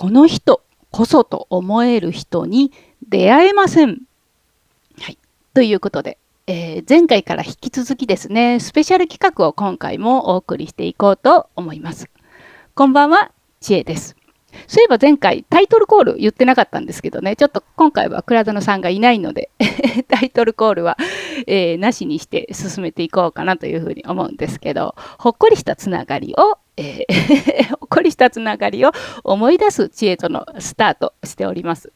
この人こそと思える人に出会えません。はい、ということで、えー、前回から引き続きですね、スペシャル企画を今回もお送りしていこうと思います。こんばんは、ちえです。そういえば前回タイトルコール言ってなかったんですけどね、ちょっと今回は倉園さんがいないので タイトルコールは、えー、なしにして進めていこうかなというふうに思うんですけど、ほっこりしたつながりを、えー、ほっこりしたつながりを思い出す知恵とのスタートしております。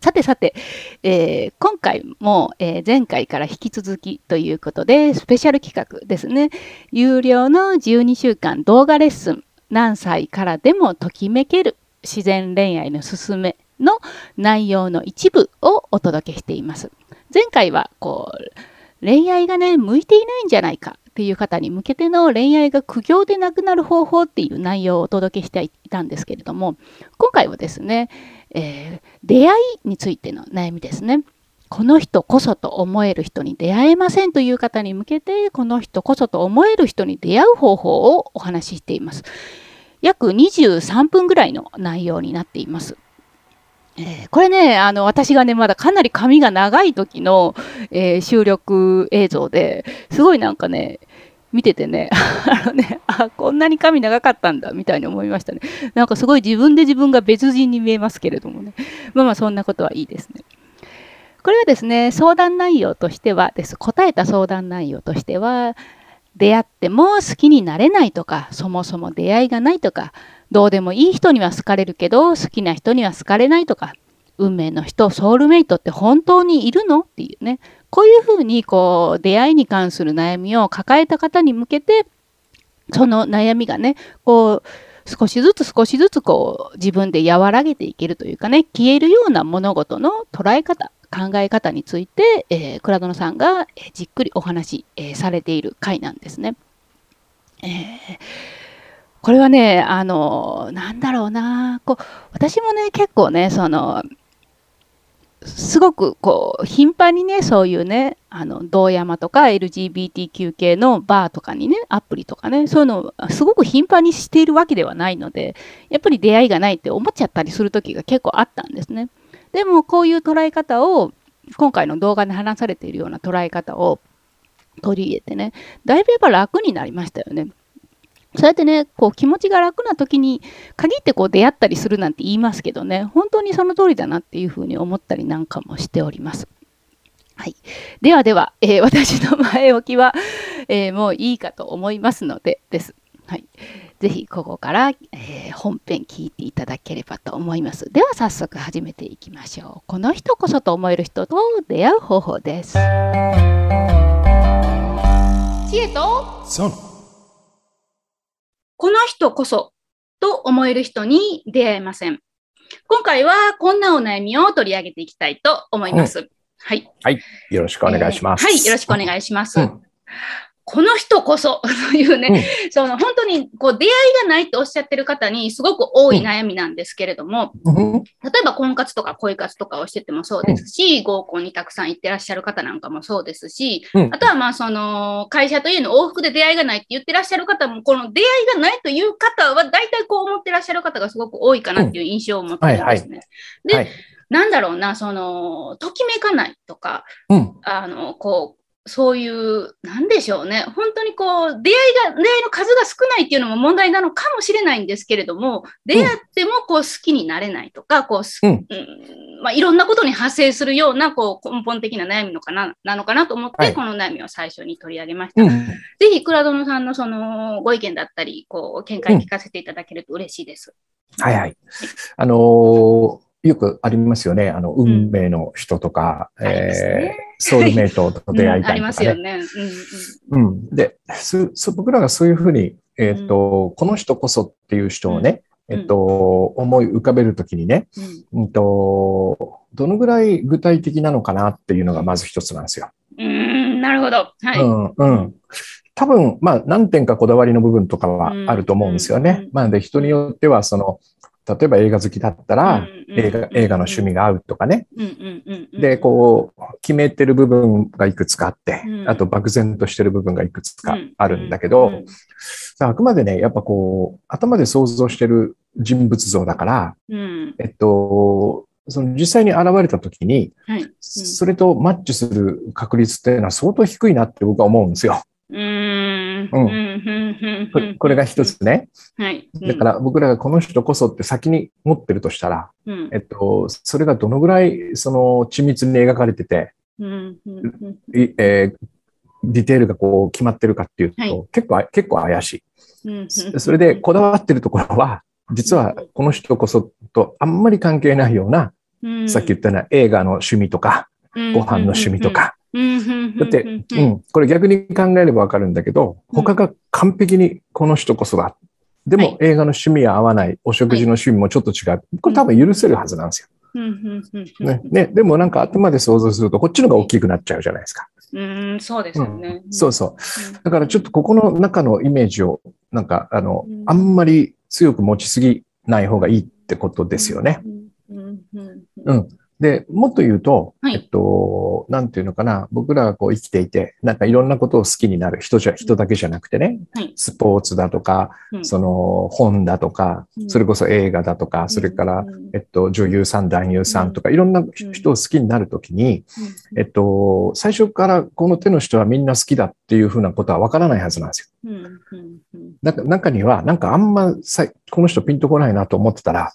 さてさて、えー、今回も、えー、前回から引き続きということで、スペシャル企画ですね。有料の12週間動画レッスン、何歳からでもときめける自然恋愛のすすめの内容の一部をお届けしています。前回はこう恋愛がね向いていないんじゃないかっていう方に向けての恋愛が苦行でなくなる方法っていう内容をお届けしていたんですけれども今回はですねえー、出会いについての悩みですね。この人こそと思える人に出会えませんという方に向けて、この人こそと思える人に出会う方法をお話ししています。約23分ぐらいの内容になっています。え、これね、あの私がね、まだかなり髪が長い時の、えー、収録映像ですごいなんかね、見ててね、あのね、あ、こんなに髪長かったんだ、みたいに思いましたね。なんかすごい自分で自分が別人に見えますけれどもね。まあまあそんなことはいいですね。これはですね、相談内容としてはです。答えた相談内容としては、出会っても好きになれないとか、そもそも出会いがないとか、どうでもいい人には好かれるけど、好きな人には好かれないとか、運命の人、ソウルメイトって本当にいるの？っていうね、こういうふうにこう出会いに関する悩みを抱えた方に向けてその悩みがねこう少しずつ少しずつこう自分で和らげていけるというかね消えるような物事の捉え方考え方について、えー、倉園さんがえじっくりお話、えー、されている回なんですね。えー、これはねあのなんだろうな。こう私もね結構ねそのすごくこう頻繁にねそういうねあの道山とか LGBTQ 系のバーとかにねアプリとかねそういうのをすごく頻繁にしているわけではないのでやっぱり出会いがないって思っちゃったりする時が結構あったんですね。でもこういう捉え方を今回の動画で話されているような捉え方を取り入れてねだいぶやっぱ楽になりましたよね。そうやってね、こう気持ちが楽な時に限ってこう出会ったりするなんて言いますけどね、本当にその通りだなっていうふうに思ったりなんかもしております。はい、ではでは、えー、私の前置きは、えー、もういいかと思いますのでです。はい、ぜひここから、えー、本編聞いていただければと思います。では早速始めていきましょう。この人こそと思える人と出会う方法です。知恵とこの人こそと思える人に出会えません。今回はこんなお悩みを取り上げていきたいと思います。うん、はい。はい。よろしくお願いします。えー、はい。よろしくお願いします。うんこの人こそ というね、うん、その本当にこう出会いがないとおっしゃってる方にすごく多い悩みなんですけれども、うん、例えば婚活とか恋活とかをしててもそうですし、うん、合コンにたくさん行ってらっしゃる方なんかもそうですし、あとはまあその会社というの往復で出会いがないって言ってらっしゃる方も、この出会いがないという方は大体こう思ってらっしゃる方がすごく多いかなっていう印象を持ってるんですね。はいはい、で、はい。なんだろうな、その、ときめかないとか、うん、あの、こう、そういう、なんでしょうね、本当にこう、出会いが、出会いの数が少ないっていうのも問題なのかもしれないんですけれども、出会ってもこう好きになれないとか、こう、うん、まあ、いろんなことに発生するようなこう根本的な悩みのかななのかなと思って、はい、この悩みを最初に取り上げました。うん、ぜひ、倉園さんのそのご意見だったり、こう、見解聞かせていただけると嬉しいです。うん、はいはい。あのーよくありますよね。あの、運命の人とか、うん、えー、ソウルメイトと出会いたいとか、ねうん、ありますよね。うん、うん、でそ、僕らがそういうふうに、えっ、ー、と、この人こそっていう人をね、えっと、思い浮かべるときにね、うんと、どのぐらい具体的なのかなっていうのがまず一つなんですよ。うん、なるほど。はい。うん、うん。多分、まあ、何点かこだわりの部分とかはあると思うんですよね。まあ、で、人によっては、その、例えば映画好きだったら、映画、映画の趣味が合うとかね。で、こう、決めてる部分がいくつかあって、あと漠然としてる部分がいくつかあるんだけど、あくまでね、やっぱこう、頭で想像してる人物像だから、うん。えっと、その実際に現れた時に、はい。それとマッチする確率っていうのは相当低いなって僕は思うんですよ。うーん。うんうん。これが一。つね。はい。だから僕らがこの人こそって先に持ってるとしたら、うん、えっと、それがどのぐらいその緻密に描かれてて、えーディテールがこう決まってるかっていうと、はい結構、結構怪しうん。い。それでこだわってるところは、実はこの人こそとあんまり関係ないような、うん、さっき言ったような映画の趣味とか、ご飯の趣味とか。うん。だって、うん、これ逆に考えればわかるんだけど、他が完璧にこの人こそだ。ではいも映画の趣味は合わない、お食事の趣味もちょっと違う。これ多分許せるはずなんですよ。うん。うん。ね、ね、でもなんか頭で想像するとこっちのが大きくなっちゃうじゃないですか。うん、そうですよね。そうそう。だからちょっとここの中のイメージをなんかあのうん、あんまり強く持ちすぎない方がいいってことですよね。うん。で、もっと言うと、はい。えっと、なんていうのかな、僕らがこう生きていて、なんかいろんなことを好きになる人じゃ、人だけじゃなくてね、はい。スポーツだとか、うん。その本だとかう、ん。それこそ映画だとか、それから、うんえっと、女優さん、男優さんとか、いろんな人を好きになるときに、えっと、最初からこの手の人はみんな好きだっていうふうなことはわからないはずなんですよ。中には、なんかあんまさこの人ピンとこないなと思ってたら、うん。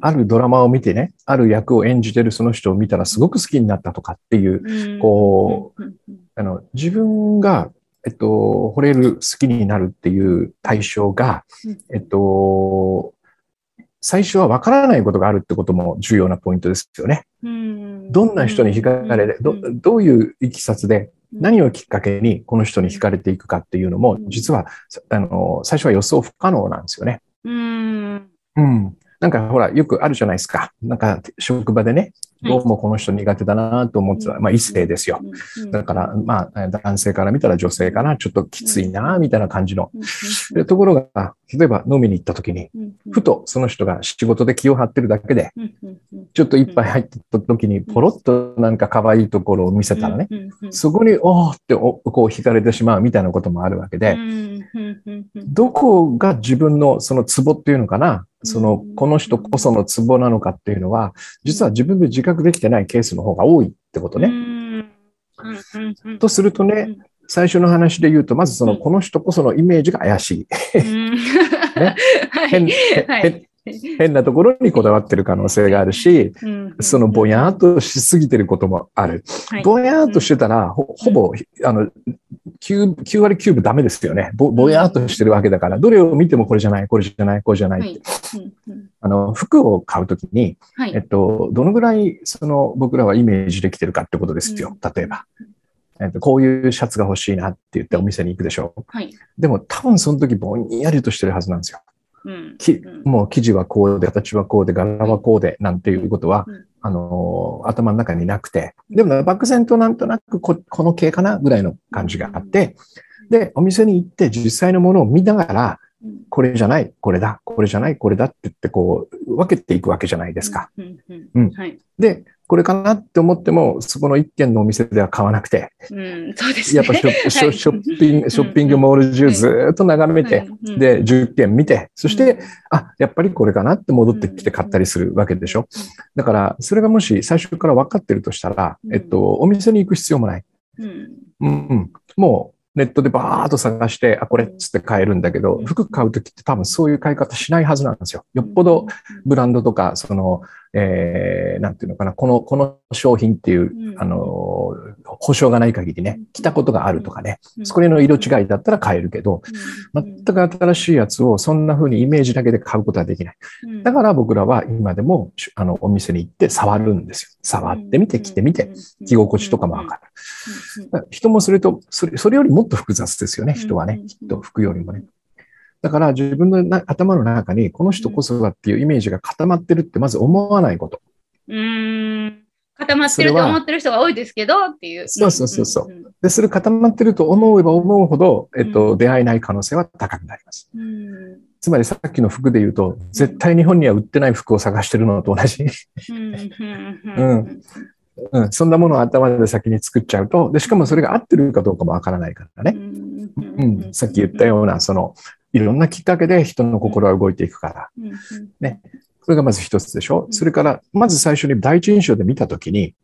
あるドラマを見てね、ある役を演じてるその人を見たらすごく好きになったとかっていう、こうん。あの、自分が、えっと、惚れる、好きになるっていう対象が、えっと、最初はわからないことがあるってことも重要なポイントですよね。うん。どんな人に惹かれて、どどういういきさつで、何を、をきっかけにこの人に惹かれていくかっていうのも、実は、あの、最初は予想不可能なんですよね。うん。うん。なんかほら、よくあるじゃないですか。なんか職場でね、どうもこの人苦手だなと思ってた。まあ異性ですよ。だから、まあ男性から見たら女性かな、ちょっときついな、みたいな感じの。でところが、例えば飲みに行った時に、ふとその人が仕事で気を張ってるだけで、ちょっと一杯入ってた時に、ポロッとなんか可愛いところを見せたらね、そこに、おーっておこう惹かれてしまうみたいなこともあるわけで、どこが自分のそのツボっていうのかな、その、この人こそのツボなのかっていうのは、実は自分で自覚できてないケースの方が多いってことね。とするとね、最初の話で言うと、まずその、この人こそのイメージが怪しい。ね、変変変なところにこだわってる可能性があるし、そのぼやーっとしすぎてることもある。ぼやーっとしてたら、ほほぼ、あの9、9割9分ダメですよねぼ。ぼやーっとしてるわけだから、どれを見てもこれじゃない、これじゃない、これじゃないって。あの、服を買うときに、えっと、どのぐらい、その、僕らはイメージできてるかってことですよ。例えば。えっと、こういうシャツが欲しいなって言ってお店に行くでしょう。はい、でも多分その時ぼんやりとしてるはずなんですよ。もう生地はこうで、形はこうで、柄はこうで、なんていうことは、うん、あのー、頭の中になくて、でも、ね、漠然となんとなくここの系かなぐらいの感じがあって、で、お店に行って実際のものを見ながら、これじゃない、これだ、これじゃない、これだって言って、こう、分けていくわけじゃないですか。うん。で、これかなって思っても、そこの一軒のお店では買わなくて、うん、そうですやっぱショッショッピング、ショッピングモール中ずっと眺めて、で、10軒見て、そして、あ、やっぱりこれかなって戻ってきて買ったりするわけでしょ。だから、それがもし最初から分かってるとしたら、えっと、お店に行く必要もない。うん、うん。もう、ネットでバーっと探して、あ、これっつって買えるんだけど、服買うときって多分そういう買い方しないはずなんですよ。よっぽどブランドとか、その、えー、なんていうのかな、この、この商品っていう、あの、保証がない限りね、着たことがあるとかね、それの色違いだったら買えるけど、全く新しいやつをそんな風にイメージだけで買うことはできない。だから僕らは今でも、あの、お店に行って触るんですよ。触ってみて、着てみて、着心地とかもわかる。人もそれと、それ、それよりもっと複雑ですよね、人はね。きっと服よりもね。だから自分のな頭の中にこの人こそだっていうイメージが固まってるってまず思わないこと。うん。固まってると思ってる人が多いですけどっていう。そうそうそうそう。で、それ固まってると思えば思うほど、えっと、出会えない可能性は高くなります。つまりさっきの服で言うと、絶対日本には売ってない服を探してるのと同じ。うん。うん、そんなものを頭で先に作っちゃうと、で、しかもそれが合ってるかどうかもわからないからね。うん、さっき言ったような、その、いろんなきっかけで人の心は動いていくから。ね。それがまず一つでしょ。それから、まず最初に第一印象で見たときに、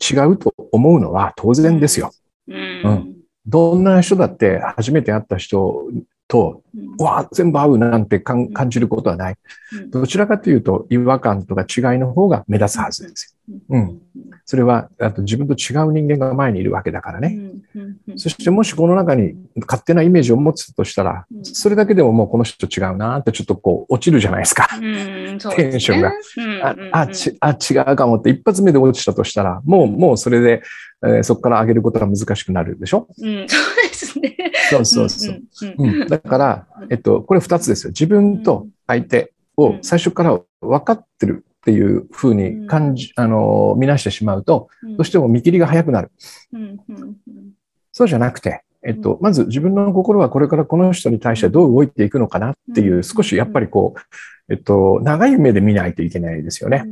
違うと思うのは当然ですよ。うん。どんな人だって初めて会った人と、うわ全部合うなんて感じることはない。どちらかというと、違和感とか違いの方が目立つはずですよ。うん。それは、あと自分と違う人間が前にいるわけだからね。そしてもしこの中に勝手なイメージを持つとしたら、それだけでももうこの人違うなってちょっとこう落ちるじゃないですか。テンションが。あちあ、違うかもって一発目で落ちたとしたら、もう、もうそれで、えー、そこから上げることが難しくなるでしょ？うん、そうですね。そうそうそう。うんだから、えっと、これ二つですよ。自分と相手を最初から分かってるっていうふうに感じ、あの、見なしてしまうと、どうしても見切りが早くなる。そうじゃなくて、えっと、まず自分の心はこれからこの人に対してどう動いていくのかなっていう、少しやっぱりこう、えっと、長い目で見ないといけないですよね。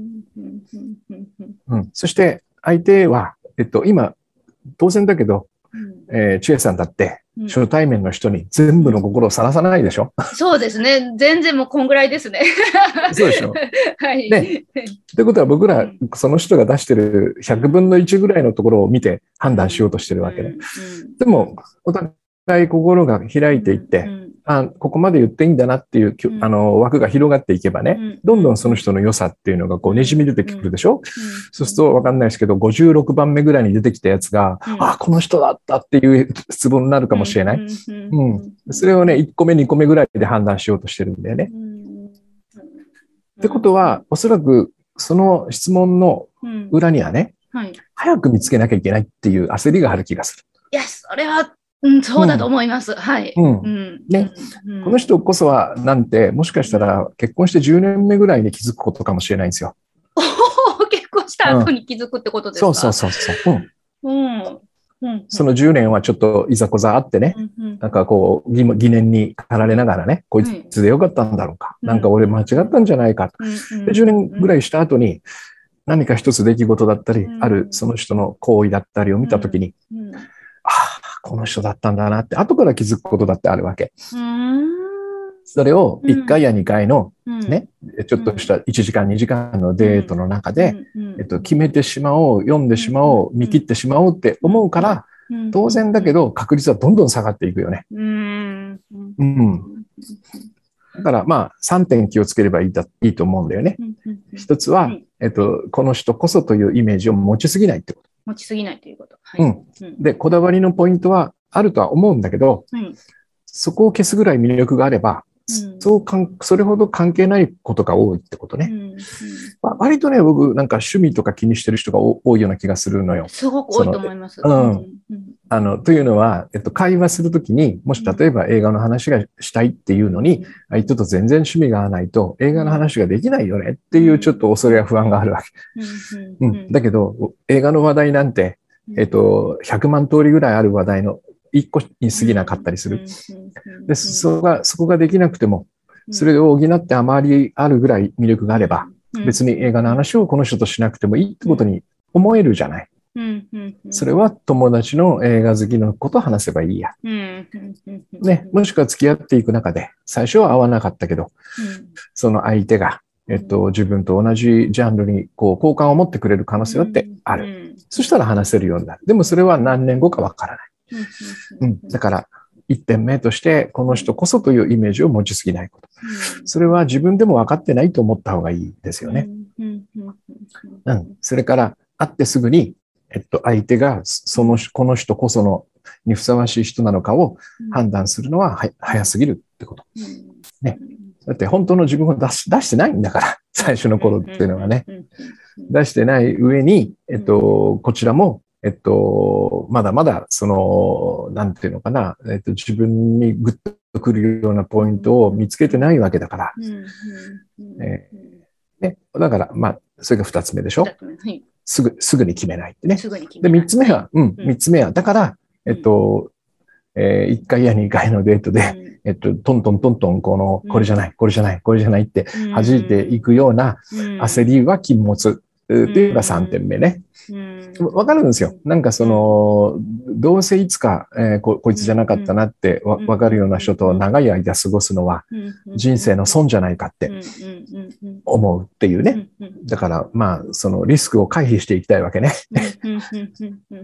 うん。そして相手は、えっと、今、当然だけど、えー、千恵さんだって、初対面の人に全部の心をさらさないでしょ、そうですね。全然もうこんぐらいですね。そうでしょ？はい。ね。ってことは僕ら、その人が出してる100分の1ぐらいのところを見て判断しようとしてるわけで。でも、お互い心が開いていって、あここまで言っていいんだなっていう、うん、あの枠が広がっていけばね、うん、どんどんその人の良さっていうのがこうねじみ出てくるでしょ、うん、そうするとわかんないですけど、56番目ぐらいに出てきたやつが、あ、この人だったっていう質問になるかもしれない。うん。それをね、1個目、2個目ぐらいで判断しようとしてるんだよね。ってことは、おそらくその質問の裏にはね、はい、早く見つけなきゃいけないっていう焦りがある気がする。いや、それはうん、そうだと思います。うん、はい。うん。ね、うん、この人こそは、なんて、もしかしたら結婚して10年目ぐらいに気づくことかもしれないんですよ。結婚した後に気づくってことですか、そうそうそうそう。うん。うん、その10年はちょっといざこざあってね、うんうん、なんかこう疑念に駆られながらね、こいつでよかったんだろうか、うん、なんか俺間違ったんじゃないか、うんうん、で10年ぐらいした後に何か一つ出来事だったり、あるその人の行為だったりを見たときに、この人だったんだなって、後から気づくことだってあるわけ。それを1回や2回のね、うん、ちょっとした1時間2時間のデートの中で、えっと、決めてしまおう、読んでしまおう、見切ってしまおうって思うから、当然だけど確率はどんどん下がっていくよね。うん。うん。だからまあ3点気をつければいいだいいと思うんだよね。一つは、えっと、この人こそというイメージを持ちすぎないってこと。持ちすぎないということ。はい、うん。で、こだわりのポイントはあるとは思うんだけど、はい、そこを消すぐらい魅力があれば、うん、そうかん、それほど関係ないことが多いってことね。うんうんまあ、割とね、僕、なんか趣味とか気にしてる人が多いような気がするのよ。すごく多いと思います。うん。あの、というのは、えっと、会話するときに、もし例えば映画の話がしたいっていうのに、相手と全然趣味が合わないと、映画の話ができないよねっていうちょっと恐れや不安があるわけ。うん。だけど、映画の話題なんて、えっと、100万通りぐらいある話題の1個に過ぎなかったりする。で、そこが、そこができなくても、それを補ってあまりあるぐらい魅力があれば、別に映画の話をこの人としなくてもいいってことに思えるじゃない。それは友達の映画好きのこと話せばいいや。ね、もしくは付き合っていく中で、最初は合わなかったけど、その相手が、えっと、自分と同じジャンルにこう好感を持ってくれる可能性だってある。そしたら話せるようになる。でもそれは何年後かわからない。うん、だから、一点目として、この人こそというイメージを持ちすぎないこと。それは自分でも分かってないと思った方がいいですよね。うん。それから、会ってすぐに、えっと、相手が、その、この人こその、にふさわしい人なのかを判断するのはは早すぎるってこと。ね。だって本当の自分を出し出してないんだから、最初の頃っていうのはね。出してない上に、えっと、こちらも、えっと、まだまだ、その、なんていうのかな、えっと、自分にグッとくるようなポイントを見つけてないわけだから。えー、ね、だから、まあ、それが二つ目でしょ、はい、すぐ、すぐに決めないってね。で、三つ目は、うん、三つ目は、だから、えっと、えー、1回や2回のデートで、えっと、トントントントン、この、これじゃない、これじゃない、これじゃないって弾いていくような焦りは禁物。っていうのが3点目ね。わかるんですよ。なんかその、どうせいつか、えー、ここいつじゃなかったなってわわかるような人と長い間過ごすのは人生の損じゃないかって思うっていうね。だからまあそのリスクを回避していきたいわけね。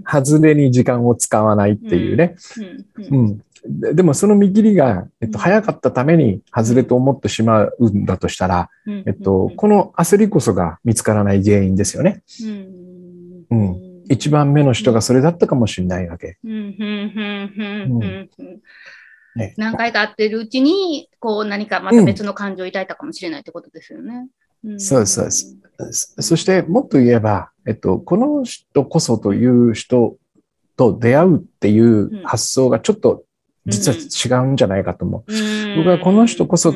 外れに時間を使わないっていうね。うん、でもその見切りが、えっと、早かったために外れと思ってしまうんだとしたら、えっと、この焦りこそが見つからない原因ですよね。うん。一番目の人がそれだったかもしれないわけ。何回か会ってるうちに、こう何かまた別の感情を抱いたかもしれないってことですよね。そうです、そうです。そしてもっと言えば、えっと、この人こそという人と出会うっていう発想がちょっと実は違うんじゃないかと思う。僕はこの人こそ、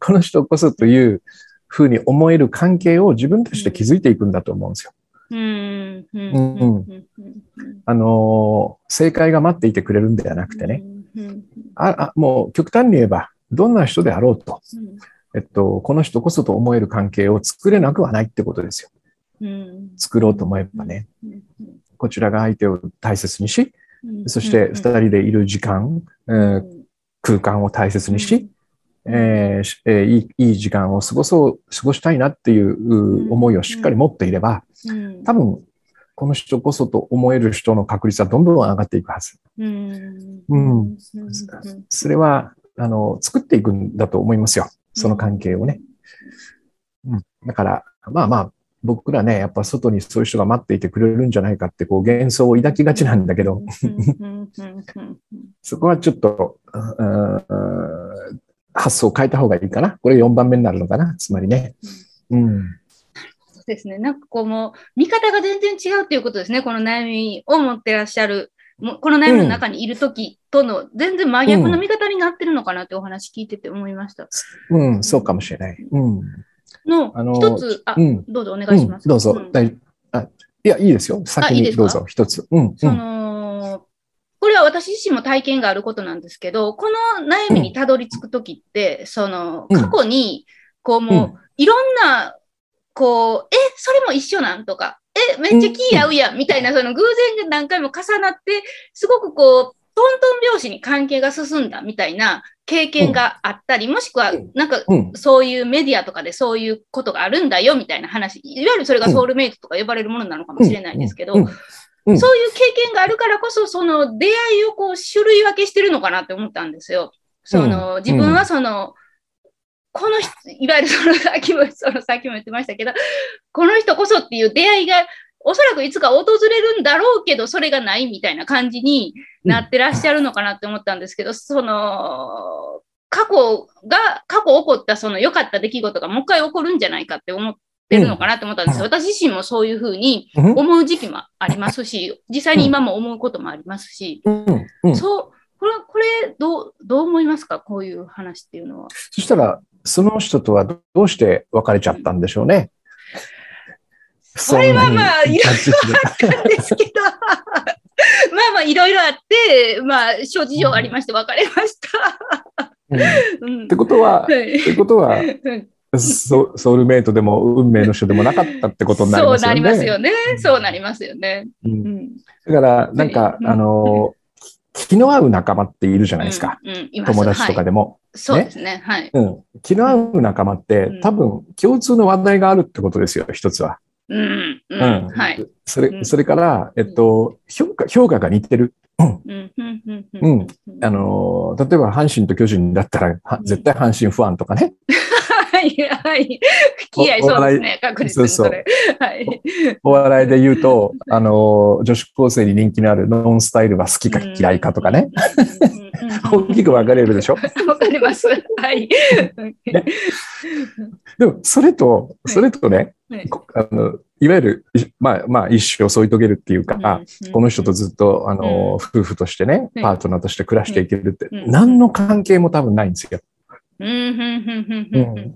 この人こそというふうに思える関係を自分たちで築いていくんだと思うんですよ。あの、正解が待っていてくれるんではなくてね。ああもう極端に言えば、どんな人であろうと、えっと、この人こそと思える関係を作れなくはないってことですよ。作ろうと思えばね。こちらが相手を大切にし、そして二人でいる時間、えー、空間を大切にし、えーえー、いいいい時間を過ごそう、過ごしたいなっていう思いをしっかり持っていれば、多分、この人こそと思える人の確率はどんどん上がっていくはず。うん。それは、あの、作っていくんだと思いますよ。その関係をね。うん。だから、まあまあ、僕らね、やっぱ外にそういう人が待っていてくれるんじゃないかってこう幻想を抱きがちなんだけど、そこはちょっと、発想を変えた方がいいかな。これ4番目になるのかな。つまりね。うん。そうですね。なんかこうもう、見方が全然違うっていうことですね。この悩みを持ってらっしゃる。この悩みの中にいるときとの全然真逆の見方になってるのかなってお話聞いてて思いました。うん、うん、そうかもしれない。うん。の一つ、あ、うん、どうぞお願いします。どうぞ。あいや、いいですよ。先にどうぞ、一つ。うん。その、これは私自身も体験があることなんですけど、この悩みにたどり着くときって、その、過去に、こうもう、いろんな、こう、え、それも一緒なんとか、え、めっちゃ気合うやん、みたいな、その偶然が何回も重なって、すごくこう、トントン拍子に関係が進んだみたいな経験があったり、もしくは、なんか、そういうメディアとかでそういうことがあるんだよみたいな話、いわゆるそれがソウルメイトとか呼ばれるものなのかもしれないですけど、そういう経験があるからこそ、その出会いをこう種類分けしてるのかなって思ったんですよ。その、自分はその、この人、いわゆるそのさっきも、そのさっきも言ってましたけど、この人こそっていう出会いがおそらくいつか訪れるんだろうけど、それがないみたいな感じになってらっしゃるのかなって思ったんですけど、その、過去が、過去起こったその良かった出来事がもう一回起こるんじゃないかって思ってるのかなって思ったんですよ。私自身もそういうふうに思う時期もありますし、実際に今も思うこともありますし、そう、これ、これ、どう、どう思いますか？こういう話っていうのは。そしたら、その人とはどうして別れちゃったんでしょうね。それはまあ、いろいろあったんですけど、まあまあ、いろいろあって、まあ、諸事情ありまして別れました。うん、ってことは、はい、ってことは、ソソウルメイトでも運命の人でもなかったってことになりますよね。そうなりますよね。そうなりますよね。うん、だから、なんか、あの、気の合う仲間っているじゃないですか。友達とかでも。そうですね。はい。うん。気の合う仲間って、多分共通の話題があるってことですよ、一つは。うん。うん。はい。それ、それから、えっと、評価、評価が似てる。うん。うん。あの、例えば阪神と巨人だったら、絶対阪神ファンとかね。はい、はい。付き合いそうですね、確実にそれ。はい。お笑いで言うと、あの、女子高生に人気のあるノンスタイルは好きか嫌いかとかね。大きく分かれるでしょ？分かります。はい。でも、それと、それとね、はい、あのいわゆる、まあ、まあ、一生を添い遂げるっていうか、この人とずっと、あの、夫婦としてね、パートナーとして暮らしていけるって、何の関係も多分ないんですよ。うん。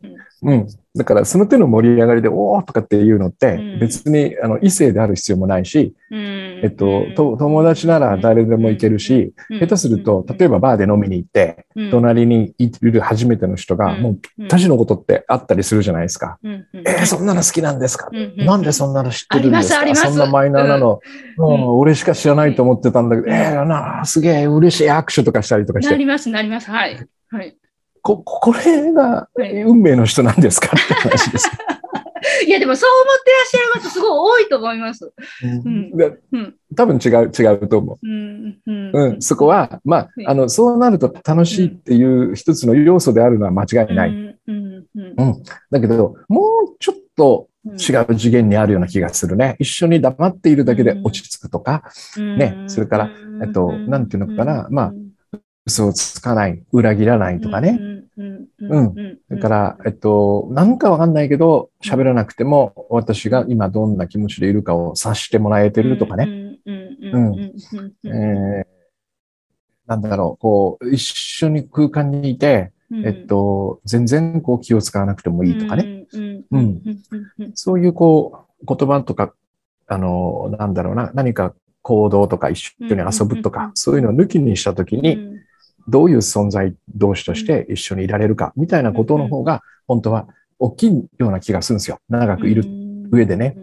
だから、その手の盛り上がりで、おーとかっていうのって、別に、あの、異性である必要もないし、えっと、と友達なら誰でも行けるし、下手すると、例えばバーで飲みに行って、隣にいる初めての人が、もうぴったしのことってあったりするじゃないですか。えー、そんなの好きなんですか、なんでそんなの知ってるんですか？そんなマイナーなの、もう俺しか知らないと思ってたんだけど、えー、なすげえ嬉しい握手とかしたりとかして。なります、なります。はい。はい。こ、これが運命の人なんですか？って話です。いや、でもそう思ってらっしゃる方すごい多いと思います。うん、うん、多分違う、違うと思う。うん、うん、そこは、まあ、あの、そうなると楽しいっていう一つの要素であるのは間違いない。うん。だけど、もうちょっと違う次元にあるような気がするね。一緒に黙っているだけで落ち着くとか、ね、それから、えっと、なんていうのかな、まあ、嘘をつかない、裏切らないとかね。うん。だから、えっと、なんかわかんないけど、喋らなくても、私が今どんな気持ちでいるかを察してもらえてるとかね。うん。えなんだろう、こう、一緒に空間にいて、えっと、全然こう気を使わなくてもいいとかね。うん。そういうこう、言葉とか、あの、なんだろうな、何か行動とか一緒に遊ぶとか、そういうのを抜きにしたときに、どういう存在同士として一緒にいられるか、みたいなことの方が、本当は大きいような気がするんですよ。長くいる上でね。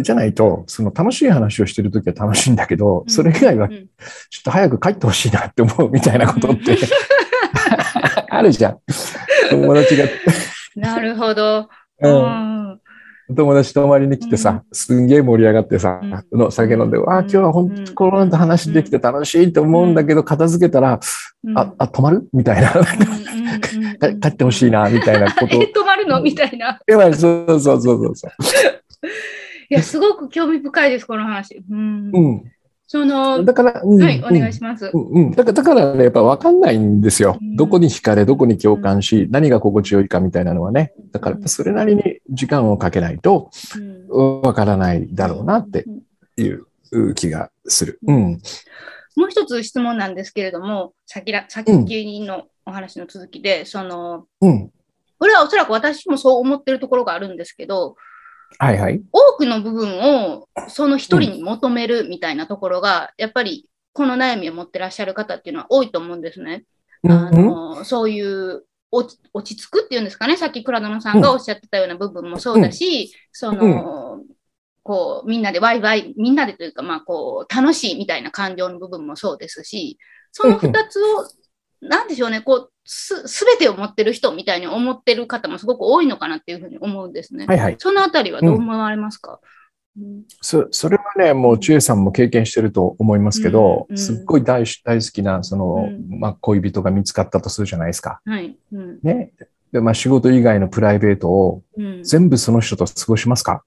じゃないと、その楽しい話をしてるときは楽しいんだけど、それ以外はちょっと早く帰ってほしいなって思うみたいなことって あるじゃん。友達がなるほど。うん友達泊まりに来てさ、すんげえ盛り上がってさ、の酒飲んで、わあ、今日は本当、このと話できて楽しいと思うんだけど、片付けたら、あ、あ、泊まる？みたいな。帰ってほしいな、みたいなこと。え、泊まるの？みたいな。やばい、そうそうそうそう。いや、すごく興味深いです、この話。うん。うんその、だから、うん、はい、お願いします。うん、うん、だから、だからね、やっぱ分かんないんですよ。どこに惹かれ、どこに共感し、何が心地よいかみたいなのはね。だから、それなりに時間をかけないと、分からないだろうなっていう気がする。うん。もう一つ質問なんですけれども、先ら、先のお話の続きで、その、うん。これはおそらく私もそう思ってるところがあるんですけど、はいはい。多くの部分をその一人に求めるみたいなところが、やっぱりこの悩みを持ってらっしゃる方っていうのは多いと思うんですね。あのそういう落ち着くっていうんですかね、さっき倉野さんがおっしゃってたような部分もそうだし、うん、その、こう、みんなでワイワイ、みんなでというか、まあ、こう、楽しいみたいな感情の部分もそうですし、その2つをなんでしょうね、こう、す、すべてを持ってる人みたいに思ってる方もすごく多いのかなっていうふうに思うんですね。はいはい。そのあたりはどう思われますか、うん、そそれはね、もう、千恵さんも経験してると思いますけど、うんうん、すっごい大大好きな、その、まあ、恋人が見つかったとするじゃないですか。はい。ね。で、まあ、仕事以外のプライベートを全部その人と過ごしますか、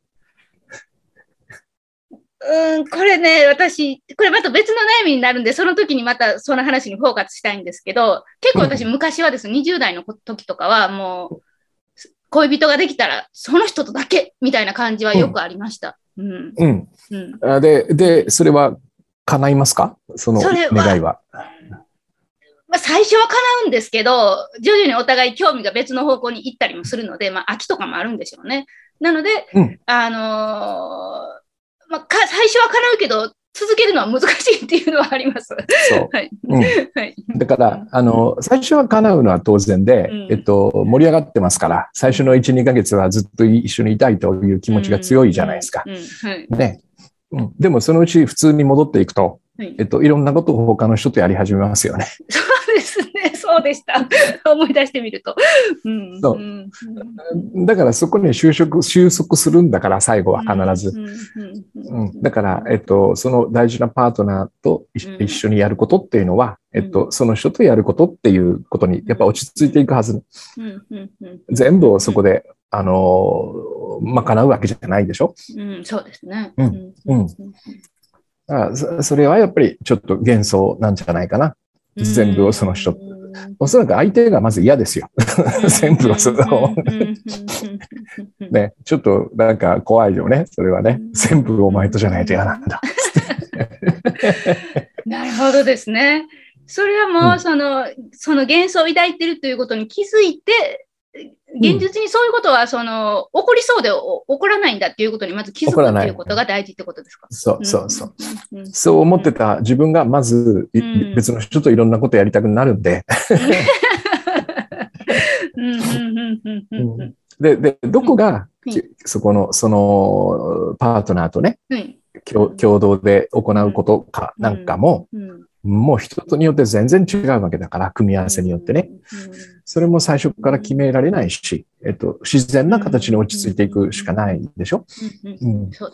うん、これね、私、これまた別の悩みになるんで、その時にまたその話にフォーカスしたいんですけど、結構私、昔はですね、20代の時とかは、もう、恋人ができたら、その人とだけみたいな感じはよくありました。うん。うん。うん、で、で、それは叶いますか？その願いは。まあ、最初は叶うんですけど、徐々にお互い興味が別の方向に行ったりもするので、まあ、秋とかもあるんでしょうね。なので、うん、あのーまあ、か最初は叶うけど、続けるのは難しいっていうのはあります。そう。はい。うん、はい、だから、あの、最初は叶うのは当然で、うん、えっと、盛り上がってますから、最初の1、2ヶ月はずっと一緒にいたいという気持ちが強いじゃないですか。ね。うん。でも、そのうち普通に戻っていくと、はい、えっと、いろんなことを他の人とやり始めますよね。そうですね。そうでした。思い出してみると。うん、そう。だからそこに就職、収束するんだから、最後は必ず。だから、えっと、その大事なパートナーと一緒にやることっていうのは、えっと、その人とやることっていうことに、やっぱ落ち着いていくはず。全部をそこで、あの、賄うわけじゃないでしょ？うん、そうですね。うん。うん。あそれはやっぱりちょっと幻想なんじゃないかな。全部をその人。おそらく相手がまず嫌ですよ。全部をその、ね、ちょっとなんか怖いよね、それはね。全部お前とじゃないと嫌なんだ。なるほどですね。それはもう、その、うん、その幻想を抱いてるということに気づいて、現実にそういうことは、その、起こりそうで起こらないんだっていうことにまず気づくっていうことが大事ってことですか？そうそうそう。そう思ってた自分がまず、別の人といろんなことやりたくなるんで。で、で、どこが、そこの、その、パートナーとね、共同で行うことかなんかも、もう一つによって全然違うわけだから、組み合わせによってね。それも最初から決められないし、えっと、自然な形に落ち着いていくしかないでしょ？うん。そ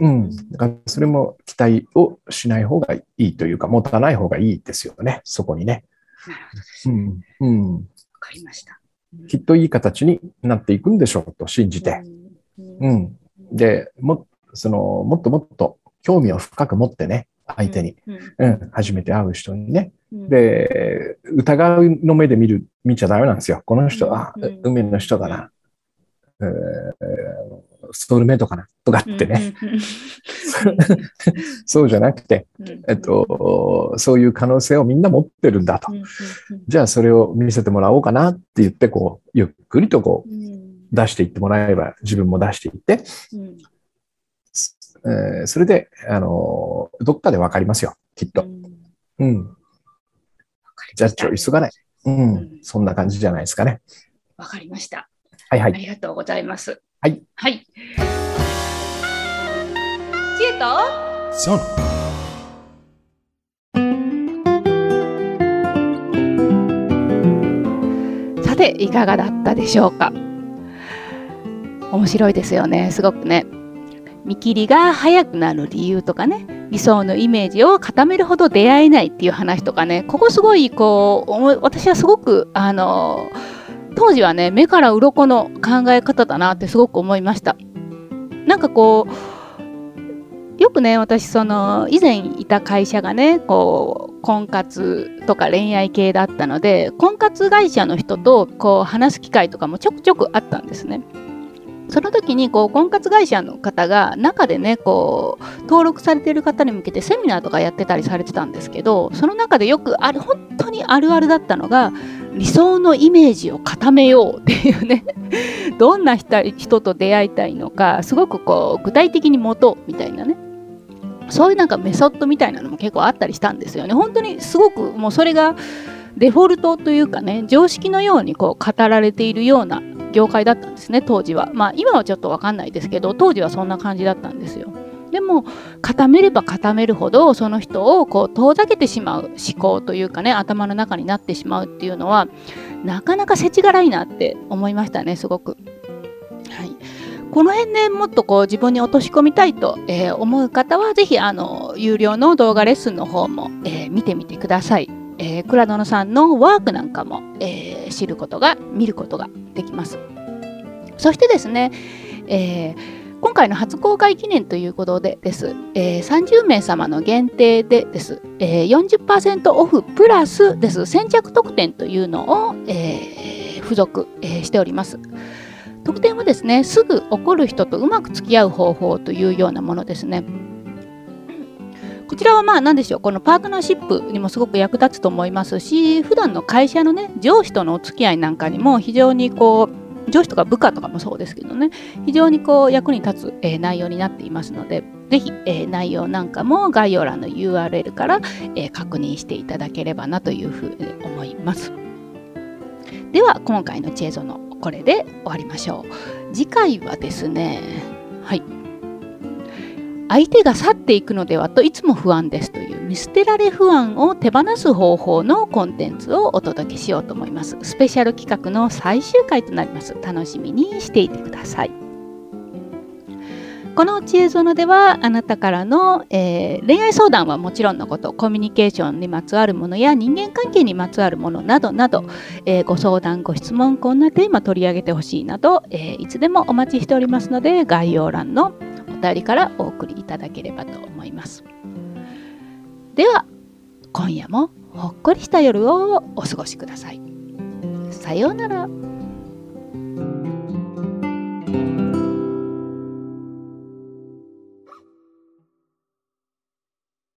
うん。だからそれも期待をしない方がいいというか、持たない方がいいですよね、そこにね。なるほどですね。うん。うん。わかりました。きっといい形になっていくんでしょうと信じて。うん。で、も、その、もっともっと興味を深く持ってね、相手に。うん、初めて会う人にね。で、疑うの目で見る、見ちゃダメなんですよ。この人、あ、海の人だな。えー、ストールメイトかな。とかってね。そうじゃなくて、えっと、そういう可能性をみんな持ってるんだと。じゃあそれを見せてもらおうかなって言って、こう、ゆっくりとこう、出していってもらえば自分も出していって、えー、それで、あの、どっかでわかりますよ、きっと。うん。ジャッジを急がない。うん。そんな感じじゃないですかね。わかりました。はいはい。ありがとうございます。はい。はい。知恵と、そうさて、いかがだったでしょうか？面白いですよね、すごくね。見切りが早くなる理由とかね理想のイメージを固めるほど出会えないっていう話とかねここすごいこう私はすごくあの当時はね目から鱗の考え方だなってすごく思いましたなんかこうよくね私その以前いた会社がねこう婚活とか恋愛系だったので婚活会社の人とこう話す機会とかもちょくちょくあったんですね。その時にこう婚活会社の方が中でねこう登録されている方に向けてセミナーとかやってたりされてたんですけどその中でよくある本当にあるあるだったのが理想のイメージを固めようっていうね どんな人と出会いたいのかすごくこう具体的に持とうみたいなねそういうなんかメソッドみたいなのも結構あったりしたんですよね。本当にすごくもうそれがデフォルトというかね常識のようにこう語られているような業界だったんですね当時はまあ今はちょっと分かんないですけど当時はそんな感じだったんですよでも固めれば固めるほどその人をこう遠ざけてしまう思考というかね頭の中になってしまうっていうのはなかなか世知辛いなって思いましたねすごく。はい、この辺でもっとこう自分に落とし込みたいと、えー、思う方は是非あの有料の動画レッスンの方も、えー、見てみてください。えー、倉野さんのワークなんかも、えー、知ることが見ることができます。そしてですね、えー、今回の初公開記念ということでです、えー、30名様の限定でです、えー、40%オフプラスです先着特典というのを、えー、付属、えー、しております。特典はですね、すぐ怒る人とうまく付き合う方法というようなものですね。こちらはまあ何でしょうこのパートナーシップにもすごく役立つと思いますし普段の会社のね上司とのお付き合いなんかにも非常にこう上司とか部下とかもそうですけどね非常にこう役に立つ、えー、内容になっていますのでぜひ、えー、内容なんかも概要欄の URL から、えー、確認していただければなというふうに思います。では今回の知恵ゾのこれで終わりましょう。次回はですねはい。相手が去っていくのではといつも不安ですという見捨てられ不安を手放す方法のコンテンツをお届けしようと思います。スペシャル企画の最終回となります。楽しみにしていてください。この知恵園ではあなたからの、えー、恋愛相談はもちろんのことコミュニケーションにまつわるものや人間関係にまつわるものなどなど、えー、ご相談ご質問こんなテーマ取り上げてほしいなど、えー、いつでもお待ちしておりますので概要欄の便りからお送りいただければと思います。では今夜もほっこりした夜をお過ごしください。さようなら。